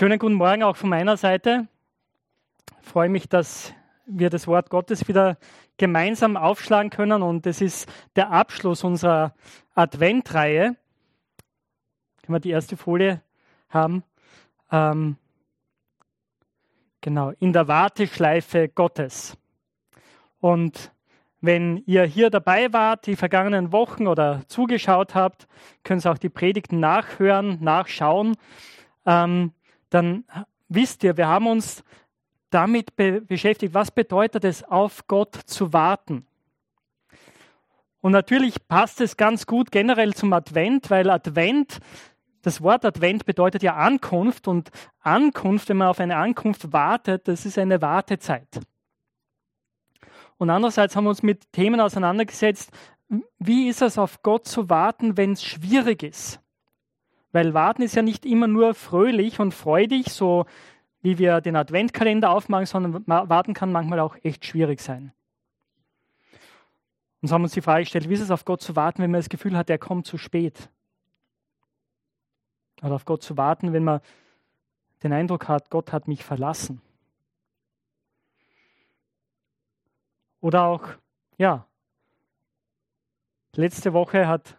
Schönen guten Morgen auch von meiner Seite. Ich freue mich, dass wir das Wort Gottes wieder gemeinsam aufschlagen können und es ist der Abschluss unserer Adventreihe. Können wir die erste Folie haben? Ähm, genau, in der Warteschleife Gottes. Und wenn ihr hier dabei wart, die vergangenen Wochen oder zugeschaut habt, könnt ihr auch die Predigten nachhören, nachschauen. Ähm, dann wisst ihr, wir haben uns damit be beschäftigt, was bedeutet es, auf Gott zu warten. Und natürlich passt es ganz gut generell zum Advent, weil Advent, das Wort Advent bedeutet ja Ankunft und Ankunft, wenn man auf eine Ankunft wartet, das ist eine Wartezeit. Und andererseits haben wir uns mit Themen auseinandergesetzt, wie ist es auf Gott zu warten, wenn es schwierig ist? Weil warten ist ja nicht immer nur fröhlich und freudig, so wie wir den Adventkalender aufmachen, sondern warten kann manchmal auch echt schwierig sein. Und so haben wir uns die Frage gestellt, wie ist es auf Gott zu warten, wenn man das Gefühl hat, er kommt zu spät? Oder auf Gott zu warten, wenn man den Eindruck hat, Gott hat mich verlassen. Oder auch, ja, letzte Woche hat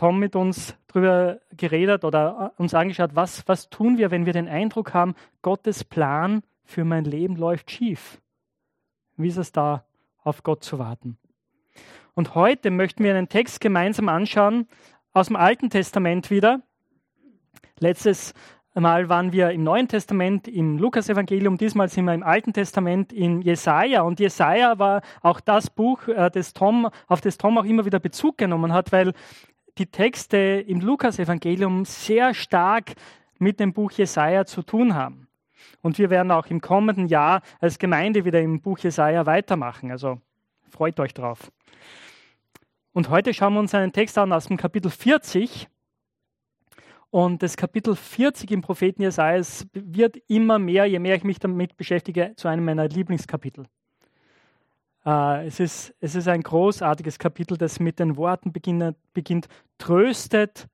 Tom mit uns darüber geredet oder uns angeschaut, was, was tun wir, wenn wir den Eindruck haben, Gottes Plan für mein Leben läuft schief. Wie ist es da, auf Gott zu warten? Und heute möchten wir einen Text gemeinsam anschauen aus dem Alten Testament wieder. Letztes Mal waren wir im Neuen Testament im Lukasevangelium, diesmal sind wir im Alten Testament in Jesaja. Und Jesaja war auch das Buch, äh, das Tom, auf das Tom auch immer wieder Bezug genommen hat, weil die Texte im Lukasevangelium sehr stark mit dem Buch Jesaja zu tun haben. Und wir werden auch im kommenden Jahr als Gemeinde wieder im Buch Jesaja weitermachen. Also freut euch drauf. Und heute schauen wir uns einen Text an aus dem Kapitel 40 und das Kapitel 40 im Propheten Jesaja wird immer mehr, je mehr ich mich damit beschäftige, zu einem meiner Lieblingskapitel. Äh, es, ist, es ist ein großartiges Kapitel, das mit den Worten beginnt, beginnt Tröstet,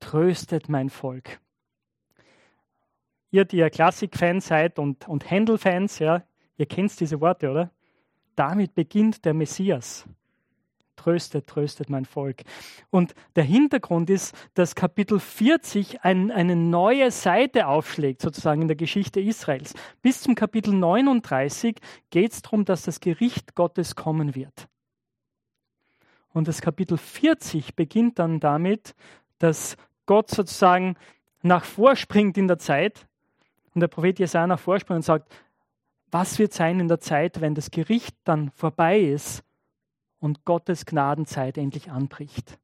tröstet mein Volk. Ihr, die ja Klassik-Fans seid und, und Händel-Fans, ja, ihr kennt diese Worte, oder? Damit beginnt der Messias. Tröstet, tröstet mein Volk. Und der Hintergrund ist, dass Kapitel 40 ein, eine neue Seite aufschlägt, sozusagen in der Geschichte Israels. Bis zum Kapitel 39 geht es darum, dass das Gericht Gottes kommen wird. Und das Kapitel 40 beginnt dann damit, dass Gott sozusagen nach vorspringt in der Zeit und der Prophet Jesaja nach vorspringt und sagt, was wird sein in der Zeit, wenn das Gericht dann vorbei ist und Gottes Gnadenzeit endlich anbricht.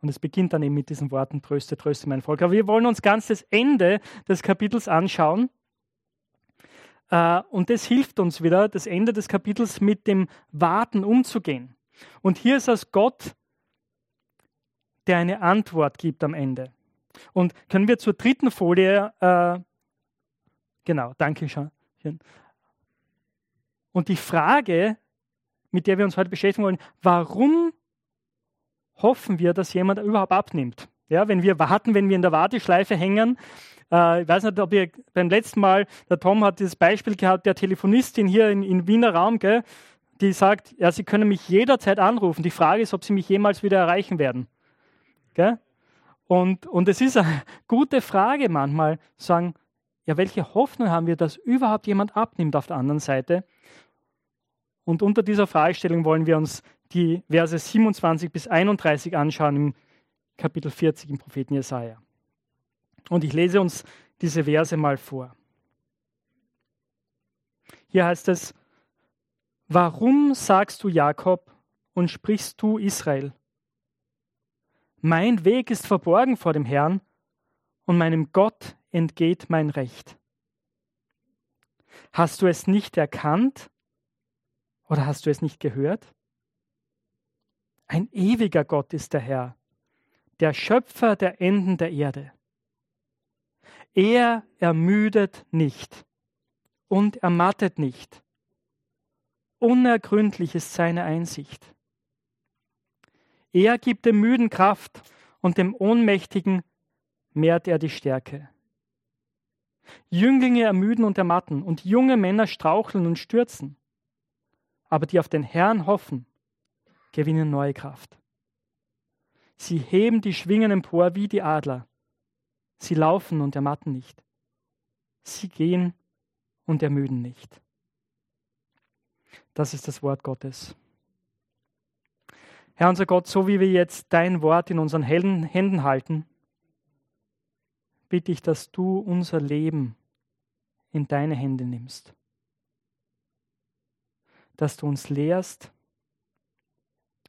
Und es beginnt dann eben mit diesen Worten, tröste, tröste mein Volk. Aber wir wollen uns ganz das Ende des Kapitels anschauen. Äh, und das hilft uns wieder, das Ende des Kapitels mit dem Warten umzugehen. Und hier ist es Gott, der eine Antwort gibt am Ende. Und können wir zur dritten Folie, äh, genau, danke schon. Und die Frage, mit der wir uns heute beschäftigen wollen, warum hoffen wir, dass jemand überhaupt abnimmt? Ja, wenn wir warten, wenn wir in der Warteschleife hängen, äh, ich weiß nicht, ob ihr beim letzten Mal, der Tom hat dieses Beispiel gehabt, der Telefonistin hier in, in Wiener Raum, gell, die sagt, ja, sie können mich jederzeit anrufen. Die Frage ist, ob sie mich jemals wieder erreichen werden. Gell? Und, und es ist eine gute Frage manchmal, sagen, ja, welche Hoffnung haben wir, dass überhaupt jemand abnimmt auf der anderen Seite? Und unter dieser Fragestellung wollen wir uns die Verse 27 bis 31 anschauen im Kapitel 40 im Propheten Jesaja. Und ich lese uns diese Verse mal vor. Hier heißt es: Warum sagst du Jakob und sprichst du Israel? Mein Weg ist verborgen vor dem Herrn und meinem Gott entgeht mein Recht. Hast du es nicht erkannt? Oder hast du es nicht gehört? Ein ewiger Gott ist der Herr, der Schöpfer der Enden der Erde. Er ermüdet nicht und ermattet nicht. Unergründlich ist seine Einsicht. Er gibt dem Müden Kraft und dem Ohnmächtigen mehrt er die Stärke. Jünglinge ermüden und ermatten und junge Männer straucheln und stürzen. Aber die auf den Herrn hoffen, gewinnen neue Kraft. Sie heben die Schwingen empor wie die Adler. Sie laufen und ermatten nicht. Sie gehen und ermüden nicht. Das ist das Wort Gottes. Herr unser Gott, so wie wir jetzt dein Wort in unseren Händen halten, bitte ich, dass du unser Leben in deine Hände nimmst. Dass du uns lehrst,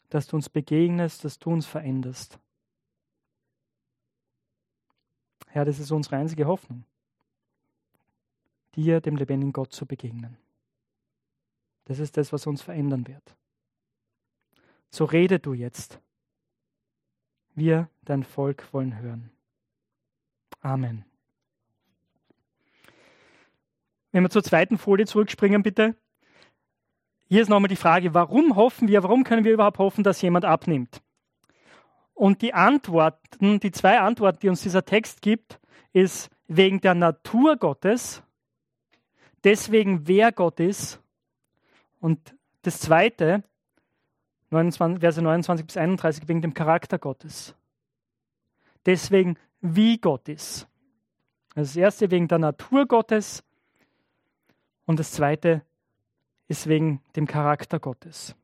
dass du uns begegnest, dass du uns veränderst. Herr, das ist unsere einzige Hoffnung, dir, dem lebendigen Gott, zu begegnen. Das ist das, was uns verändern wird. So rede du jetzt. Wir, dein Volk, wollen hören. Amen. Wenn wir zur zweiten Folie zurückspringen, bitte. Hier ist nochmal die Frage, warum hoffen wir, warum können wir überhaupt hoffen, dass jemand abnimmt? Und die Antworten, die zwei Antworten, die uns dieser Text gibt, ist wegen der Natur Gottes, deswegen wer Gott ist. Und das zweite, 29, Verse 29 bis 31, wegen dem Charakter Gottes. Deswegen, wie Gott ist. Das erste wegen der Natur Gottes und das zweite ist wegen dem Charakter Gottes.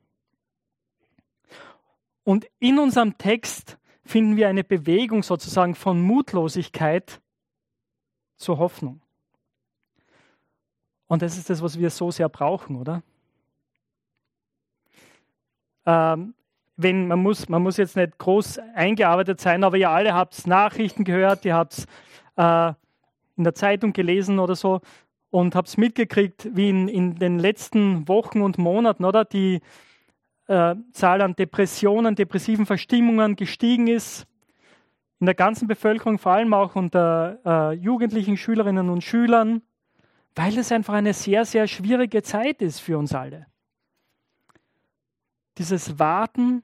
Und in unserem Text finden wir eine Bewegung sozusagen von Mutlosigkeit zur Hoffnung. Und das ist das, was wir so sehr brauchen, oder? Ähm, wenn, man, muss, man muss jetzt nicht groß eingearbeitet sein, aber ihr alle habt Nachrichten gehört, ihr habt äh, in der Zeitung gelesen oder so und habt mitgekriegt, wie in, in den letzten Wochen und Monaten oder die äh, Zahl an Depressionen, depressiven Verstimmungen gestiegen ist. In der ganzen Bevölkerung, vor allem auch unter äh, jugendlichen Schülerinnen und Schülern, weil es einfach eine sehr, sehr schwierige Zeit ist für uns alle dieses Warten,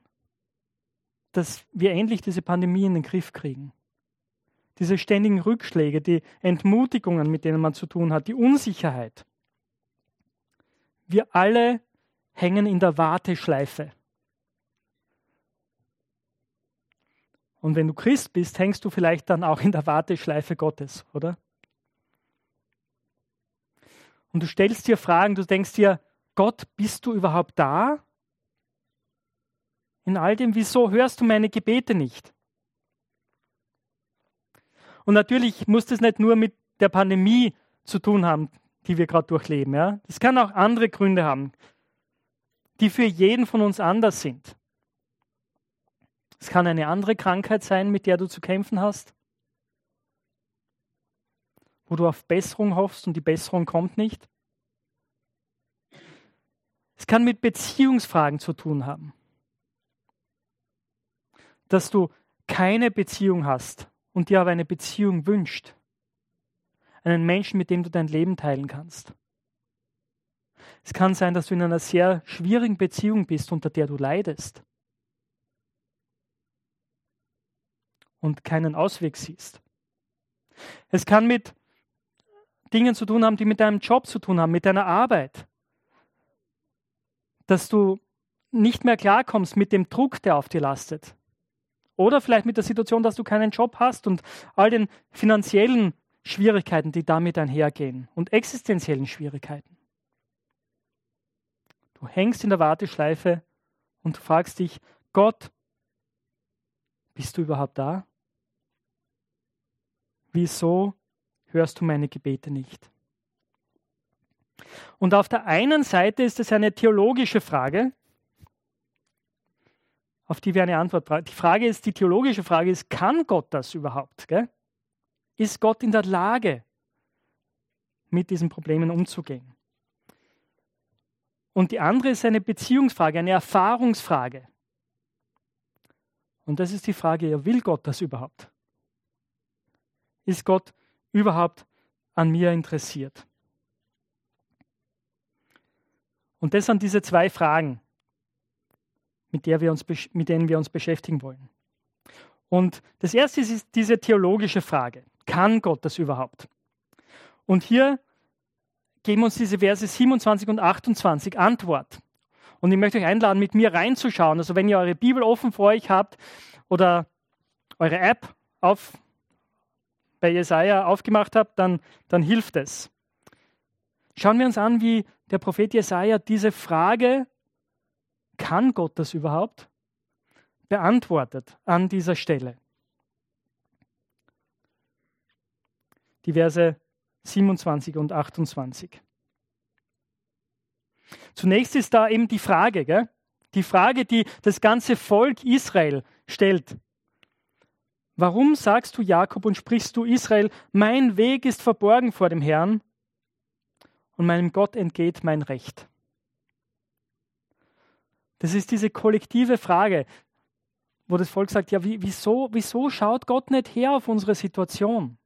dass wir endlich diese Pandemie in den Griff kriegen. Diese ständigen Rückschläge, die Entmutigungen, mit denen man zu tun hat, die Unsicherheit. Wir alle hängen in der Warteschleife. Und wenn du Christ bist, hängst du vielleicht dann auch in der Warteschleife Gottes, oder? Und du stellst dir Fragen, du denkst dir, Gott, bist du überhaupt da? In all dem, wieso hörst du meine Gebete nicht? Und natürlich muss das nicht nur mit der Pandemie zu tun haben, die wir gerade durchleben. Ja? Das kann auch andere Gründe haben, die für jeden von uns anders sind. Es kann eine andere Krankheit sein, mit der du zu kämpfen hast, wo du auf Besserung hoffst und die Besserung kommt nicht. Es kann mit Beziehungsfragen zu tun haben dass du keine Beziehung hast und dir aber eine Beziehung wünscht. Einen Menschen, mit dem du dein Leben teilen kannst. Es kann sein, dass du in einer sehr schwierigen Beziehung bist, unter der du leidest und keinen Ausweg siehst. Es kann mit Dingen zu tun haben, die mit deinem Job zu tun haben, mit deiner Arbeit. Dass du nicht mehr klarkommst mit dem Druck, der auf dir lastet. Oder vielleicht mit der Situation, dass du keinen Job hast und all den finanziellen Schwierigkeiten, die damit einhergehen und existenziellen Schwierigkeiten. Du hängst in der Warteschleife und fragst dich, Gott, bist du überhaupt da? Wieso hörst du meine Gebete nicht? Und auf der einen Seite ist es eine theologische Frage, auf die wir eine Antwort brauchen. Die Frage ist, die theologische Frage ist, kann Gott das überhaupt? Gell? Ist Gott in der Lage, mit diesen Problemen umzugehen? Und die andere ist eine Beziehungsfrage, eine Erfahrungsfrage. Und das ist die Frage, ja, will Gott das überhaupt? Ist Gott überhaupt an mir interessiert? Und das sind diese zwei Fragen mit, der wir uns, mit denen wir uns beschäftigen wollen. Und das erste ist diese theologische Frage. Kann Gott das überhaupt? Und hier geben uns diese Verse 27 und 28 Antwort. Und ich möchte euch einladen, mit mir reinzuschauen. Also wenn ihr eure Bibel offen vor euch habt oder eure App auf, bei Jesaja aufgemacht habt, dann, dann hilft es. Schauen wir uns an, wie der Prophet Jesaja diese Frage, kann Gott das überhaupt, beantwortet an dieser Stelle. Die Verse 27 und 28. Zunächst ist da eben die Frage, gell? die Frage, die das ganze Volk Israel stellt. Warum sagst du Jakob und sprichst du Israel, mein Weg ist verborgen vor dem Herrn und meinem Gott entgeht mein Recht? Das ist diese kollektive Frage, wo das Volk sagt, ja, wieso, wieso schaut Gott nicht her auf unsere Situation?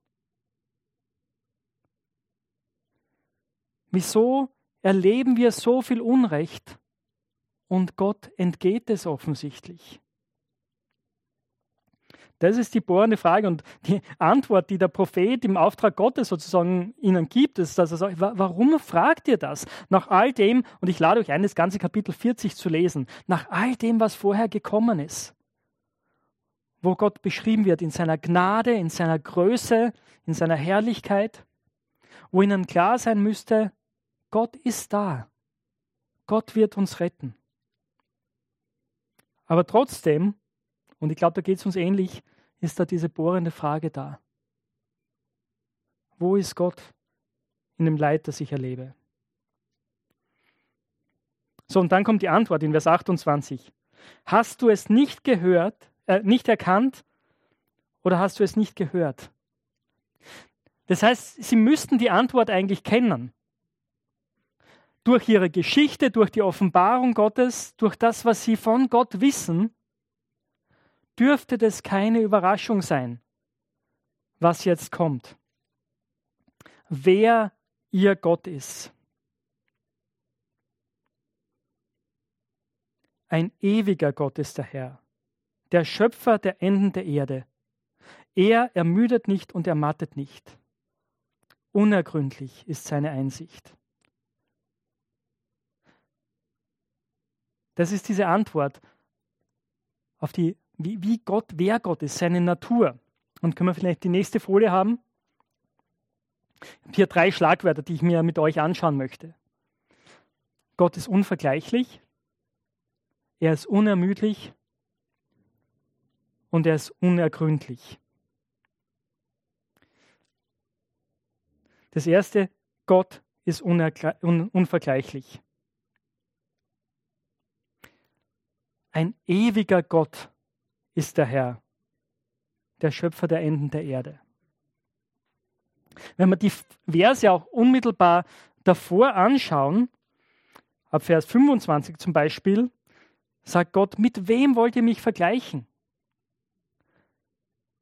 Wieso erleben wir so viel Unrecht und Gott entgeht es offensichtlich? Das ist die bohrende Frage und die Antwort, die der Prophet im Auftrag Gottes sozusagen ihnen gibt, ist, dass er sagt, warum fragt ihr das? Nach all dem, und ich lade euch ein, das ganze Kapitel 40 zu lesen, nach all dem, was vorher gekommen ist, wo Gott beschrieben wird in seiner Gnade, in seiner Größe, in seiner Herrlichkeit, wo ihnen klar sein müsste, Gott ist da. Gott wird uns retten. Aber trotzdem, und ich glaube, da geht es uns ähnlich, ist da diese bohrende Frage da. Wo ist Gott in dem Leid, das ich erlebe? So, und dann kommt die Antwort in Vers 28. Hast du es nicht gehört, äh, nicht erkannt oder hast du es nicht gehört? Das heißt, sie müssten die Antwort eigentlich kennen durch ihre Geschichte, durch die Offenbarung Gottes, durch das, was sie von Gott wissen, dürfte das keine Überraschung sein, was jetzt kommt. Wer ihr Gott ist. Ein ewiger Gott ist der Herr, der Schöpfer der Enden der Erde. Er ermüdet nicht und ermattet nicht. Unergründlich ist seine Einsicht. Das ist diese Antwort auf die, wie, wie Gott, wer Gott ist, seine Natur. Und können wir vielleicht die nächste Folie haben? Ich habe hier drei Schlagwörter, die ich mir mit euch anschauen möchte. Gott ist unvergleichlich, er ist unermüdlich und er ist unergründlich. Das erste, Gott ist unvergleichlich. Ein ewiger Gott ist der Herr, der Schöpfer der Enden der Erde. Wenn wir die Verse auch unmittelbar davor anschauen, ab Vers 25 zum Beispiel, sagt Gott, mit wem wollt ihr mich vergleichen?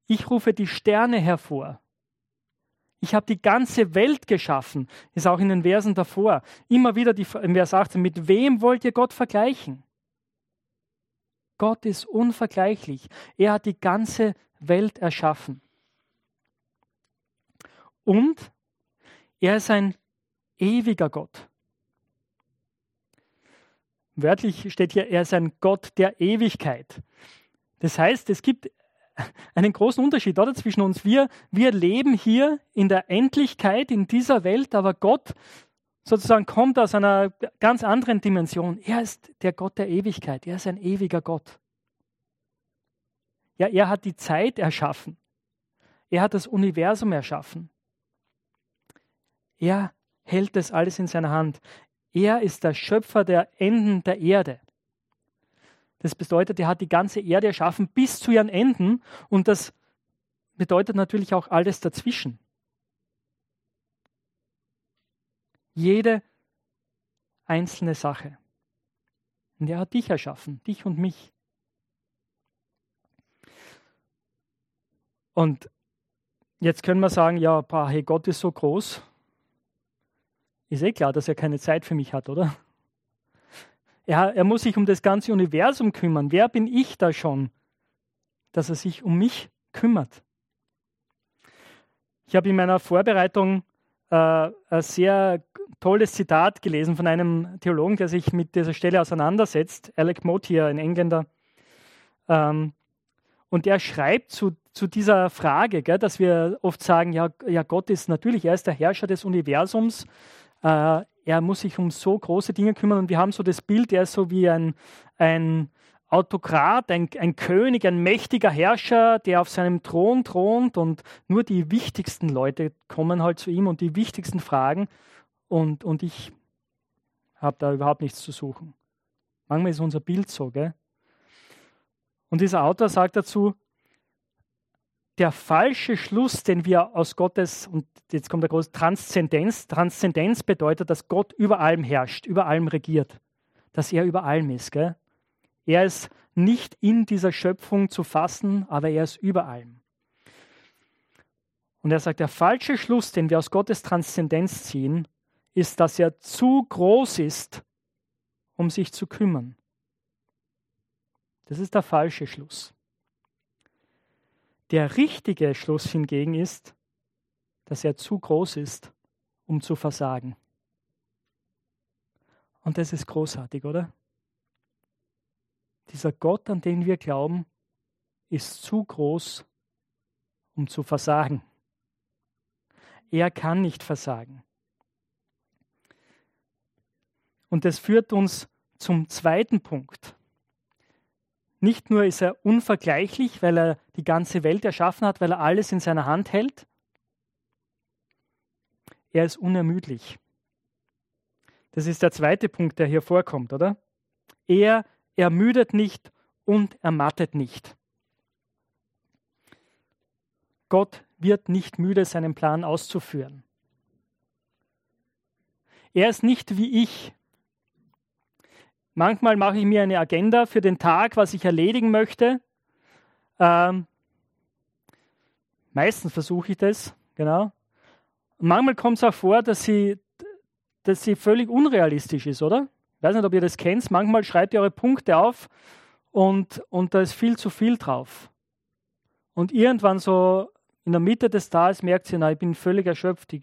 Ich rufe die Sterne hervor. Ich habe die ganze Welt geschaffen, ist auch in den Versen davor. Immer wieder die, im Vers 18, mit wem wollt ihr Gott vergleichen? Gott ist unvergleichlich. Er hat die ganze Welt erschaffen. Und er ist ein ewiger Gott. Wörtlich steht hier, er ist ein Gott der Ewigkeit. Das heißt, es gibt einen großen Unterschied oder, zwischen uns. Wir, wir leben hier in der Endlichkeit, in dieser Welt, aber Gott sozusagen kommt aus einer ganz anderen Dimension. Er ist der Gott der Ewigkeit. Er ist ein ewiger Gott. Ja, er hat die Zeit erschaffen. Er hat das Universum erschaffen. Er hält das alles in seiner Hand. Er ist der Schöpfer der Enden der Erde. Das bedeutet, er hat die ganze Erde erschaffen bis zu ihren Enden und das bedeutet natürlich auch alles dazwischen. Jede einzelne Sache. Und er hat dich erschaffen, dich und mich. Und jetzt können wir sagen, ja, boah, hey, Gott ist so groß. Ist eh klar, dass er keine Zeit für mich hat, oder? Er, er muss sich um das ganze Universum kümmern. Wer bin ich da schon, dass er sich um mich kümmert. Ich habe in meiner Vorbereitung ein sehr tolles Zitat gelesen von einem Theologen, der sich mit dieser Stelle auseinandersetzt, Alec Motier, ein Engländer. Ähm, und er schreibt zu, zu dieser Frage, gell, dass wir oft sagen, ja, ja, Gott ist natürlich, er ist der Herrscher des Universums, äh, er muss sich um so große Dinge kümmern und wir haben so das Bild, er ist so wie ein, ein Autokrat, ein, ein König, ein mächtiger Herrscher, der auf seinem Thron thront und nur die wichtigsten Leute kommen halt zu ihm und die wichtigsten Fragen und, und ich habe da überhaupt nichts zu suchen. Manchmal ist unser Bild so, gell? Und dieser Autor sagt dazu, der falsche Schluss, den wir aus Gottes, und jetzt kommt der große Transzendenz, Transzendenz bedeutet, dass Gott über allem herrscht, über allem regiert, dass er über allem ist. Gell? Er ist nicht in dieser Schöpfung zu fassen, aber er ist über allem. Und er sagt, der falsche Schluss, den wir aus Gottes Transzendenz ziehen, ist, dass er zu groß ist, um sich zu kümmern. Das ist der falsche Schluss. Der richtige Schluss hingegen ist, dass er zu groß ist, um zu versagen. Und das ist großartig, oder? Dieser Gott, an den wir glauben, ist zu groß, um zu versagen. Er kann nicht versagen. Und das führt uns zum zweiten Punkt. Nicht nur ist er unvergleichlich, weil er die ganze Welt erschaffen hat, weil er alles in seiner Hand hält, er ist unermüdlich. Das ist der zweite Punkt, der hier vorkommt, oder? Er ermüdet nicht und ermattet nicht. Gott wird nicht müde, seinen Plan auszuführen. Er ist nicht wie ich. Manchmal mache ich mir eine Agenda für den Tag, was ich erledigen möchte. Ähm, meistens versuche ich das, genau. Manchmal kommt es auch vor, dass sie, dass sie völlig unrealistisch ist, oder? Ich weiß nicht, ob ihr das kennt. Manchmal schreibt ihr eure Punkte auf und, und da ist viel zu viel drauf. Und irgendwann so in der Mitte des Tages merkt ihr, na, ich bin völlig erschöpft.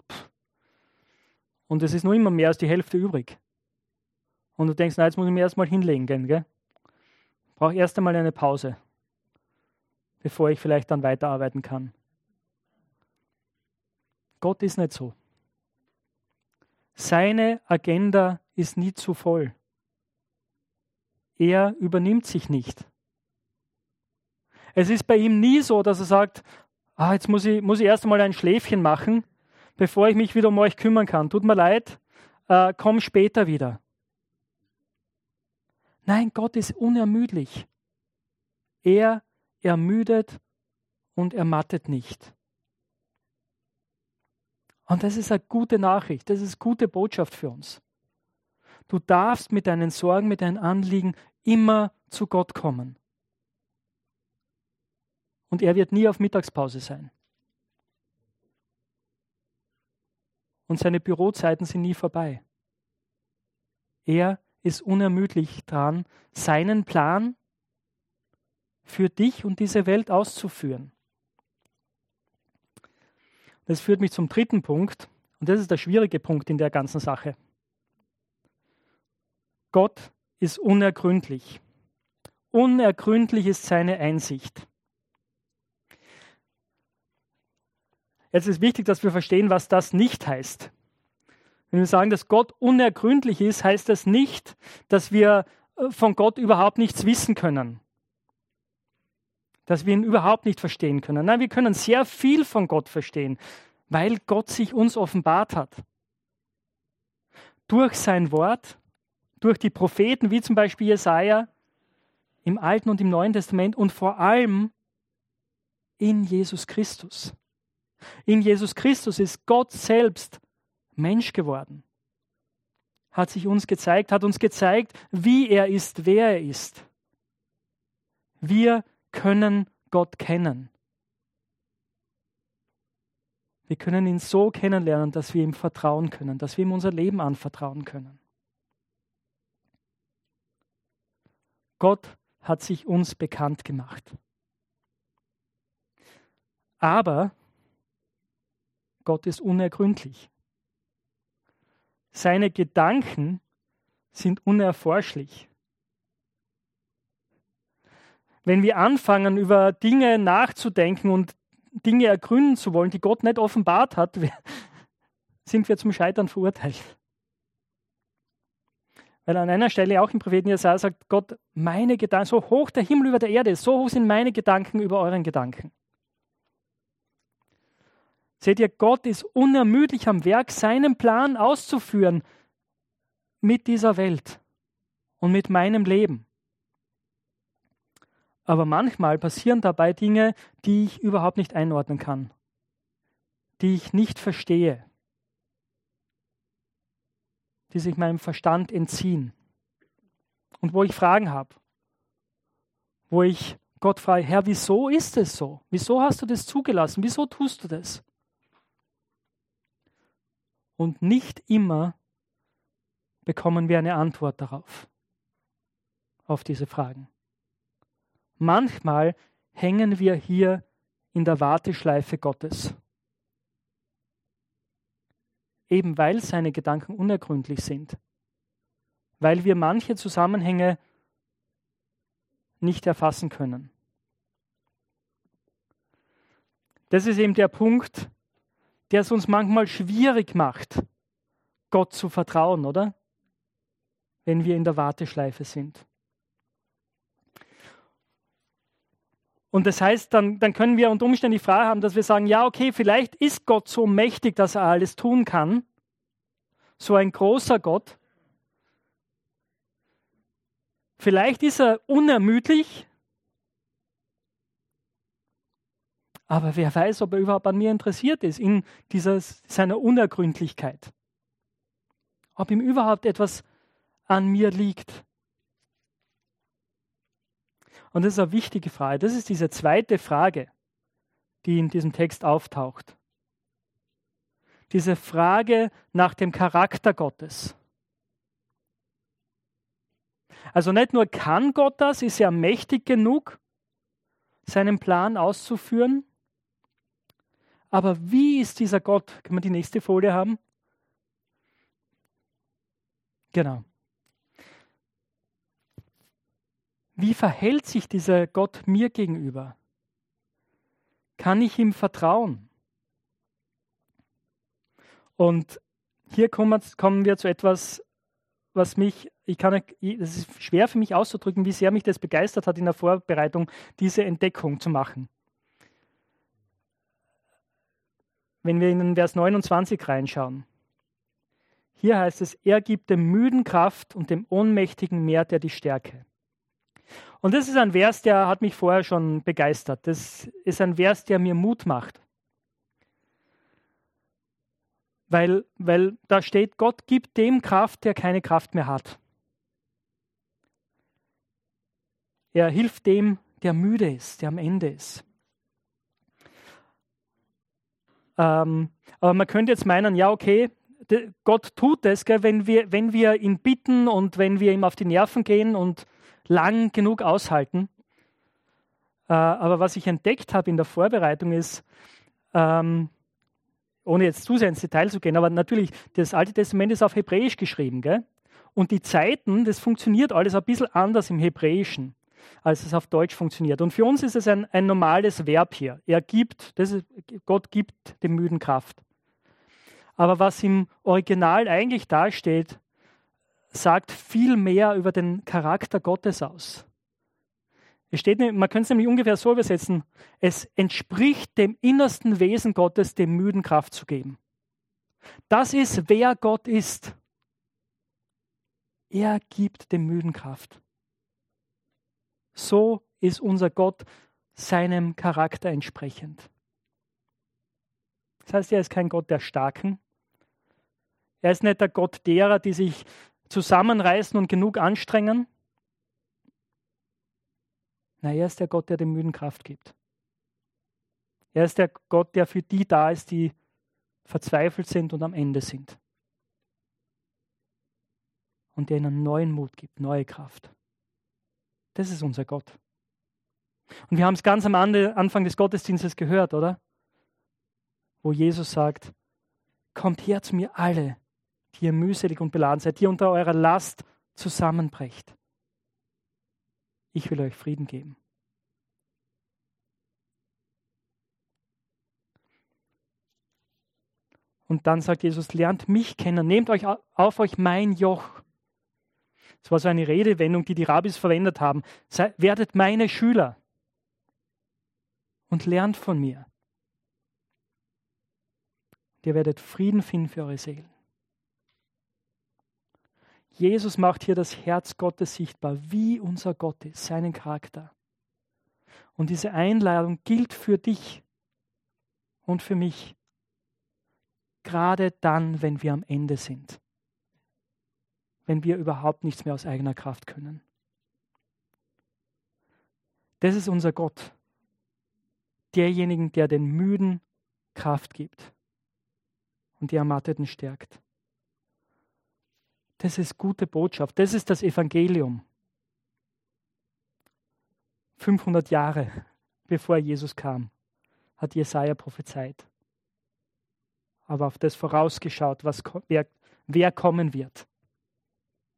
Und es ist nur immer mehr als die Hälfte übrig. Und du denkst, na, jetzt muss ich mir erstmal hinlegen gehen. Gell? Ich brauche erst einmal eine Pause, bevor ich vielleicht dann weiterarbeiten kann. Gott ist nicht so. Seine Agenda ist nie zu voll. Er übernimmt sich nicht. Es ist bei ihm nie so, dass er sagt, ah, jetzt muss ich, muss ich erst einmal ein Schläfchen machen, bevor ich mich wieder um euch kümmern kann. Tut mir leid, äh, komm später wieder. Nein, Gott ist unermüdlich. Er ermüdet und ermattet nicht. Und das ist eine gute Nachricht, das ist gute Botschaft für uns. Du darfst mit deinen Sorgen, mit deinen Anliegen immer zu Gott kommen. Und er wird nie auf Mittagspause sein. Und seine Bürozeiten sind nie vorbei. Er ist unermüdlich dran, seinen Plan für dich und diese Welt auszuführen. Das führt mich zum dritten Punkt, und das ist der schwierige Punkt in der ganzen Sache. Gott ist unergründlich. Unergründlich ist seine Einsicht. Jetzt ist wichtig, dass wir verstehen, was das nicht heißt. Wenn wir sagen, dass Gott unergründlich ist, heißt das nicht, dass wir äh, von Gott überhaupt nichts wissen können. Dass wir ihn überhaupt nicht verstehen können. Nein, wir können sehr viel von Gott verstehen, weil Gott sich uns offenbart hat. Durch sein Wort durch die Propheten, wie zum Beispiel Jesaja im Alten und im Neuen Testament und vor allem in Jesus Christus. In Jesus Christus ist Gott selbst Mensch geworden, hat sich uns gezeigt, hat uns gezeigt, wie er ist, wer er ist. Wir können Gott kennen. Wir können ihn so kennenlernen, dass wir ihm vertrauen können, dass wir ihm unser Leben anvertrauen können. Gott hat sich uns bekannt gemacht. Aber Gott ist unergründlich. Seine Gedanken sind unerforschlich. Wenn wir anfangen, über Dinge nachzudenken und Dinge ergründen zu wollen, die Gott nicht offenbart hat, sind wir zum Scheitern verurteilt. Weil an einer Stelle auch im Propheten Jesaja sagt Gott, meine Gedanken, so hoch der Himmel über der Erde ist, so hoch sind meine Gedanken über euren Gedanken. Seht ihr, Gott ist unermüdlich am Werk, seinen Plan auszuführen mit dieser Welt und mit meinem Leben. Aber manchmal passieren dabei Dinge, die ich überhaupt nicht einordnen kann, die ich nicht verstehe, die sich meinem Verstand entziehen und wo ich Fragen habe, wo ich Gott frage, Herr, wieso ist es so? Wieso hast du das zugelassen? Wieso tust du das? Und nicht immer bekommen wir eine Antwort darauf, auf diese Fragen. Manchmal hängen wir hier in der Warteschleife Gottes. Eben weil seine Gedanken unergründlich sind. Weil wir manche Zusammenhänge nicht erfassen können. Das ist eben der Punkt, der es uns manchmal schwierig macht, Gott zu vertrauen, oder? Wenn wir in der Warteschleife sind. Und das heißt, dann, dann können wir unter Umständen die Frage haben, dass wir sagen, ja, okay, vielleicht ist Gott so mächtig, dass er alles tun kann. So ein großer Gott. Vielleicht ist er unermüdlich. Aber wer weiß, ob er überhaupt an mir interessiert ist, in dieser, seiner Unergründlichkeit. Ob ihm überhaupt etwas an mir liegt. Und das ist eine wichtige Frage. Das ist diese zweite Frage, die in diesem Text auftaucht. Diese Frage nach dem Charakter Gottes. Also nicht nur kann Gott das, ist er mächtig genug, seinen Plan auszuführen, aber wie ist dieser Gott? Kann man die nächste Folie haben? Genau. Wie verhält sich dieser Gott mir gegenüber? Kann ich ihm vertrauen? Und hier kommen wir zu etwas, was mich, ich kann, es ist schwer für mich auszudrücken, wie sehr mich das begeistert hat in der Vorbereitung, diese Entdeckung zu machen. Wenn wir in den Vers 29 reinschauen, hier heißt es, er gibt dem Müden Kraft und dem Ohnmächtigen mehrt er die Stärke. Und das ist ein Vers, der hat mich vorher schon begeistert. Das ist ein Vers, der mir Mut macht. Weil, weil da steht, Gott gibt dem Kraft, der keine Kraft mehr hat. Er hilft dem, der müde ist, der am Ende ist. Ähm, aber man könnte jetzt meinen, ja, okay, Gott tut es, gell, wenn, wir, wenn wir ihn bitten und wenn wir ihm auf die Nerven gehen und lang genug aushalten. Äh, aber was ich entdeckt habe in der Vorbereitung ist, ähm, ohne jetzt zu sehr ins Detail zu gehen, aber natürlich, das Alte Testament ist auf Hebräisch geschrieben. Gell? Und die Zeiten, das funktioniert alles ein bisschen anders im Hebräischen, als es auf Deutsch funktioniert. Und für uns ist es ein, ein normales Verb hier. Er gibt, das ist, Gott gibt dem Müden Kraft. Aber was im Original eigentlich dasteht, sagt viel mehr über den Charakter Gottes aus. Es steht, man könnte es nämlich ungefähr so übersetzen, es entspricht dem innersten Wesen Gottes, dem Müden Kraft zu geben. Das ist, wer Gott ist. Er gibt dem Müden Kraft. So ist unser Gott seinem Charakter entsprechend. Das heißt, er ist kein Gott der Starken. Er ist nicht der Gott derer, die sich zusammenreißen und genug anstrengen? Na, er ist der Gott, der dem Müden Kraft gibt. Er ist der Gott, der für die da ist, die verzweifelt sind und am Ende sind. Und der ihnen neuen Mut gibt, neue Kraft. Das ist unser Gott. Und wir haben es ganz am Anfang des Gottesdienstes gehört, oder? wo Jesus sagt, kommt her zu mir alle, die ihr mühselig und beladen seid, die unter eurer Last zusammenbrecht. Ich will euch Frieden geben. Und dann sagt Jesus, lernt mich kennen, nehmt euch auf euch mein Joch. Das war so eine Redewendung, die die Rabbis verwendet haben. Sei, werdet meine Schüler und lernt von mir. Ihr werdet Frieden finden für eure Seelen. Jesus macht hier das Herz Gottes sichtbar, wie unser Gott ist, seinen Charakter. Und diese Einladung gilt für dich und für mich, gerade dann, wenn wir am Ende sind, wenn wir überhaupt nichts mehr aus eigener Kraft können. Das ist unser Gott, derjenigen, der den Müden Kraft gibt und die Ermatteten stärkt. Das ist gute Botschaft. Das ist das Evangelium. 500 Jahre bevor Jesus kam, hat Jesaja prophezeit. Aber auf das vorausgeschaut, was, wer, wer kommen wird.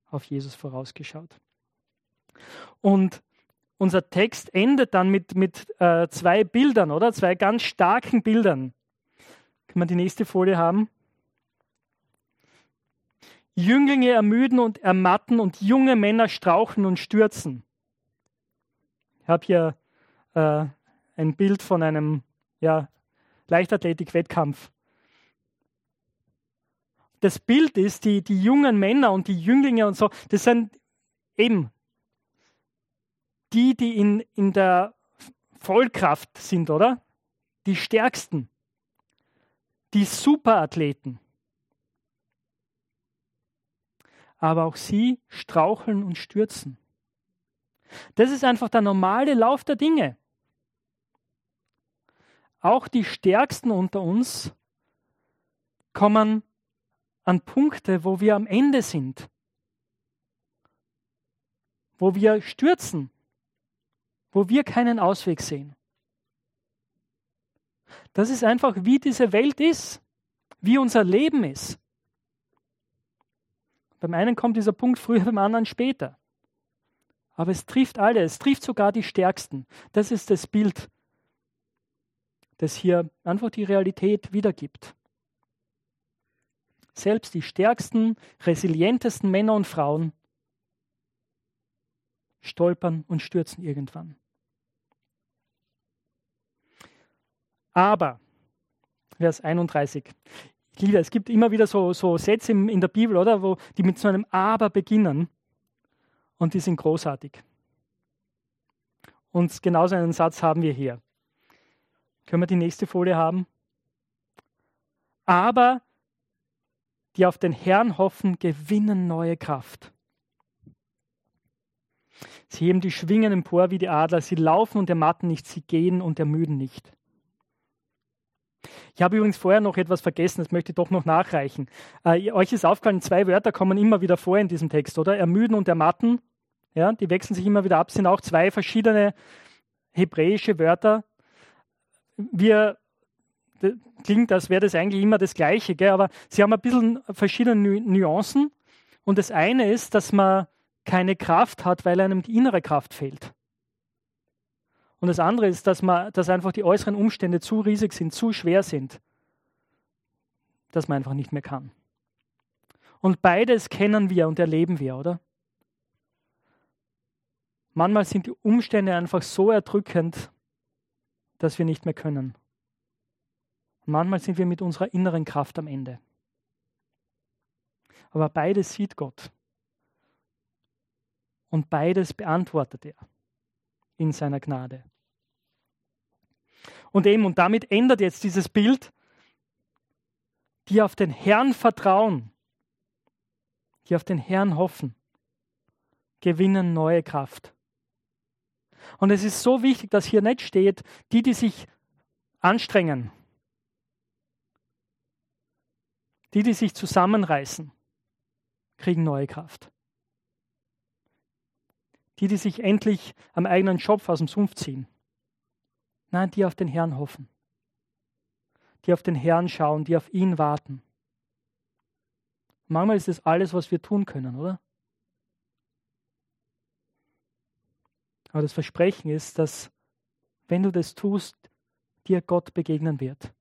Auf Jesus vorausgeschaut. Und unser Text endet dann mit, mit äh, zwei Bildern, oder? Zwei ganz starken Bildern. Können wir die nächste Folie haben? Jünglinge ermüden und ermatten und junge Männer strauchen und stürzen. Ich habe hier äh, ein Bild von einem ja, Leichtathletik-Wettkampf. Das Bild ist, die, die jungen Männer und die Jünglinge und so, das sind eben die, die in, in der Vollkraft sind, oder? Die stärksten, die Superathleten. Aber auch sie straucheln und stürzen. Das ist einfach der normale Lauf der Dinge. Auch die Stärksten unter uns kommen an Punkte, wo wir am Ende sind, wo wir stürzen, wo wir keinen Ausweg sehen. Das ist einfach, wie diese Welt ist, wie unser Leben ist. Beim einen kommt dieser Punkt früher, beim anderen später. Aber es trifft alle, es trifft sogar die Stärksten. Das ist das Bild, das hier einfach die Realität wiedergibt. Selbst die stärksten, resilientesten Männer und Frauen stolpern und stürzen irgendwann. Aber, Vers 31, liebe, es gibt immer wieder so, so Sätze in, in der Bibel, oder, wo die mit so einem Aber beginnen und die sind großartig. Und genauso einen Satz haben wir hier. Können wir die nächste Folie haben? Aber die auf den Herrn hoffen, gewinnen neue Kraft. Sie heben die Schwingen empor wie die Adler, sie laufen und ermatten nicht, sie gehen und ermüden nicht. Ich habe übrigens vorher noch etwas vergessen, das möchte ich doch noch nachreichen. Äh, euch ist aufgefallen, zwei Wörter kommen immer wieder vor in diesem Text, oder? Ermüden und ermatten. Ja, die wechseln sich immer wieder ab, sind auch zwei verschiedene hebräische Wörter. Wir klingt, als wäre das eigentlich immer das Gleiche, gell? aber sie haben ein bisschen verschiedene Nuancen. Und das eine ist, dass man keine Kraft hat, weil einem die innere Kraft fehlt. Und das andere ist, dass, man, dass einfach die äußeren Umstände zu riesig sind, zu schwer sind, dass man einfach nicht mehr kann. Und beides kennen wir und erleben wir, oder? Manchmal sind die Umstände einfach so erdrückend, dass wir nicht mehr können. Manchmal sind wir mit unserer inneren Kraft am Ende. Aber beides sieht Gott. Und beides beantwortet er in seiner Gnade. Und eben, und damit ändert jetzt dieses Bild, die auf den Herrn vertrauen, die auf den Herrn hoffen, gewinnen neue Kraft. Und es ist so wichtig, dass hier nicht steht, die, die sich anstrengen, die, die sich zusammenreißen, kriegen neue Kraft. Die, die sich endlich am eigenen Schopf aus dem Sumpf ziehen, Nein, die auf den Herrn hoffen. die auf den Herrn schauen, die auf ihn warten. Manchmal ist das alles, was wir tun können, oder? Aber das Versprechen ist, dass wenn du das tust, dir Gott begegnen wird.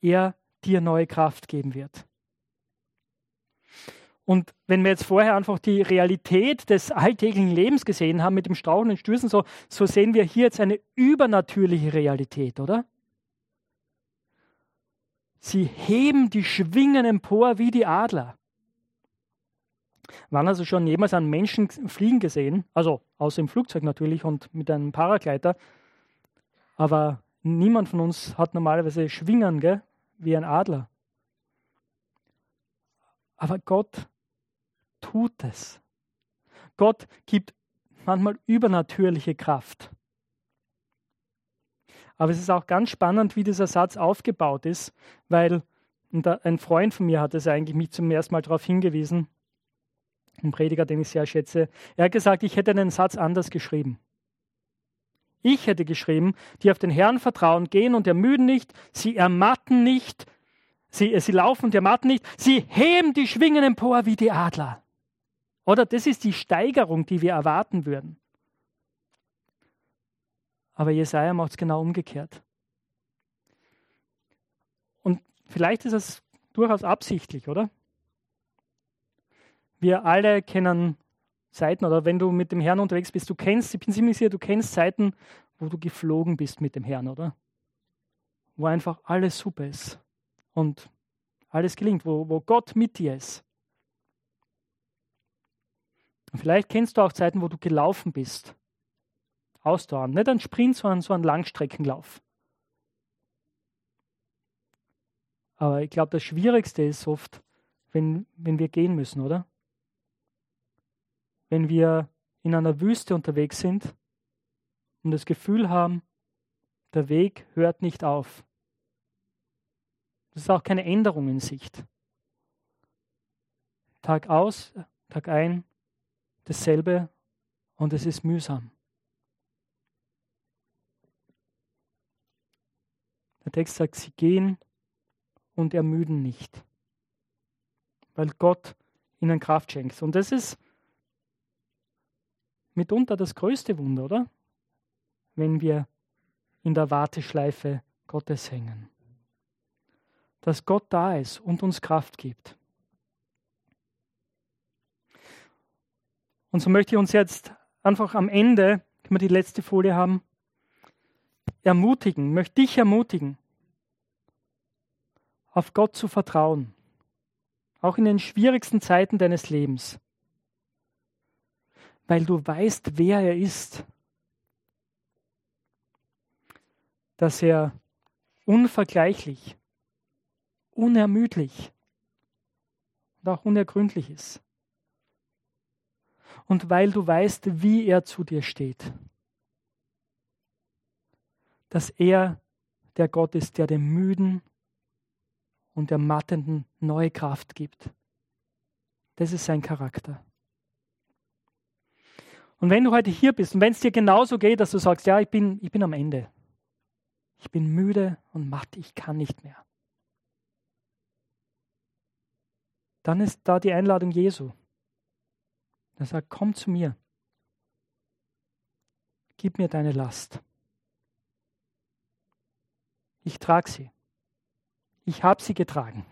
Er dir neue Kraft geben wird. Und wenn wir jetzt vorher einfach die Realität des alltäglichen Lebens gesehen haben mit dem Strauchen und Stürzen, so, so sehen wir hier jetzt eine übernatürliche Realität, oder? Sie heben die Schwingen empor wie die Adler. Wann hast du schon jemals einen Menschen fliegen gesehen? Also außer im Flugzeug natürlich und mit einem Paragleiter. Aber niemand von uns hat normalerweise Schwingen gell? wie ein Adler. Aber Gott tut es. Gott gibt manchmal übernatürliche Kraft. Aber es ist auch ganz spannend, wie dieser Satz aufgebaut ist, weil ein Freund von mir hat es eigentlich mich zum ersten Mal darauf hingewiesen, ein Prediger, den ich sehr schätze. Er hat gesagt, ich hätte einen Satz anders geschrieben. Ich hätte geschrieben, die auf den Herrn vertrauen, gehen und ermüden nicht, sie ermatten nicht, sie, sie laufen und ermatten nicht, sie heben die Schwingen empor wie die Adler. Oder das ist die Steigerung, die wir erwarten würden. Aber Jesaja macht es genau umgekehrt. Und vielleicht ist es durchaus absichtlich, oder? Wir alle kennen Zeiten, oder wenn du mit dem Herrn unterwegs bist, du kennst, ich bin ziemlich sicher, du kennst Zeiten, wo du geflogen bist mit dem Herrn, oder? Wo einfach alles super ist und alles gelingt, wo, wo Gott mit dir ist. Vielleicht kennst du auch Zeiten, wo du gelaufen bist. Ausdauernd. Nicht ein Sprint, sondern so ein Langstreckenlauf. Aber ich glaube, das Schwierigste ist oft, wenn, wenn wir gehen müssen, oder? Wenn wir in einer Wüste unterwegs sind und das Gefühl haben, der Weg hört nicht auf. Das ist auch keine Änderung in Sicht. Tag aus, Tag ein, dasselbe und es ist mühsam. Der Text sagt, sie gehen und ermüden nicht, weil Gott ihnen Kraft schenkt. Und das ist mitunter das größte Wunder, oder? Wenn wir in der Warteschleife Gottes hängen. Dass Gott da ist und uns Kraft gibt. Und so möchte ich uns jetzt einfach am Ende, können wir die letzte Folie haben, ermutigen, möchte dich ermutigen, auf Gott zu vertrauen, auch in den schwierigsten Zeiten deines Lebens, weil du weißt, wer er ist, dass er unvergleichlich, unermüdlich und auch unergründlich ist und weil du weißt, wie er zu dir steht. Dass er der Gott ist, der dem Müden und der Mattenden neue Kraft gibt. Das ist sein Charakter. Und wenn du heute hier bist und wenn es dir genauso geht, dass du sagst, ja, ich bin, ich bin am Ende. Ich bin müde und matt, ich kann nicht mehr. Dann ist da die Einladung Jesu. Er sagt, komm zu mir. Gib mir deine Last. Ich trage sie. Ich habe sie getragen.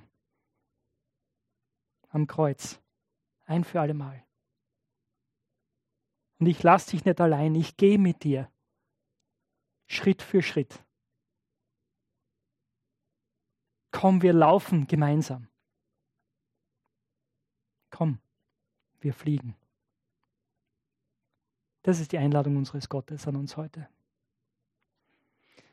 Am Kreuz. Ein für alle Mal. Und ich lasse dich nicht allein. Ich gehe mit dir. Schritt für Schritt. Komm, wir laufen gemeinsam. Komm, wir fliegen. Das ist die Einladung unseres Gottes an uns heute.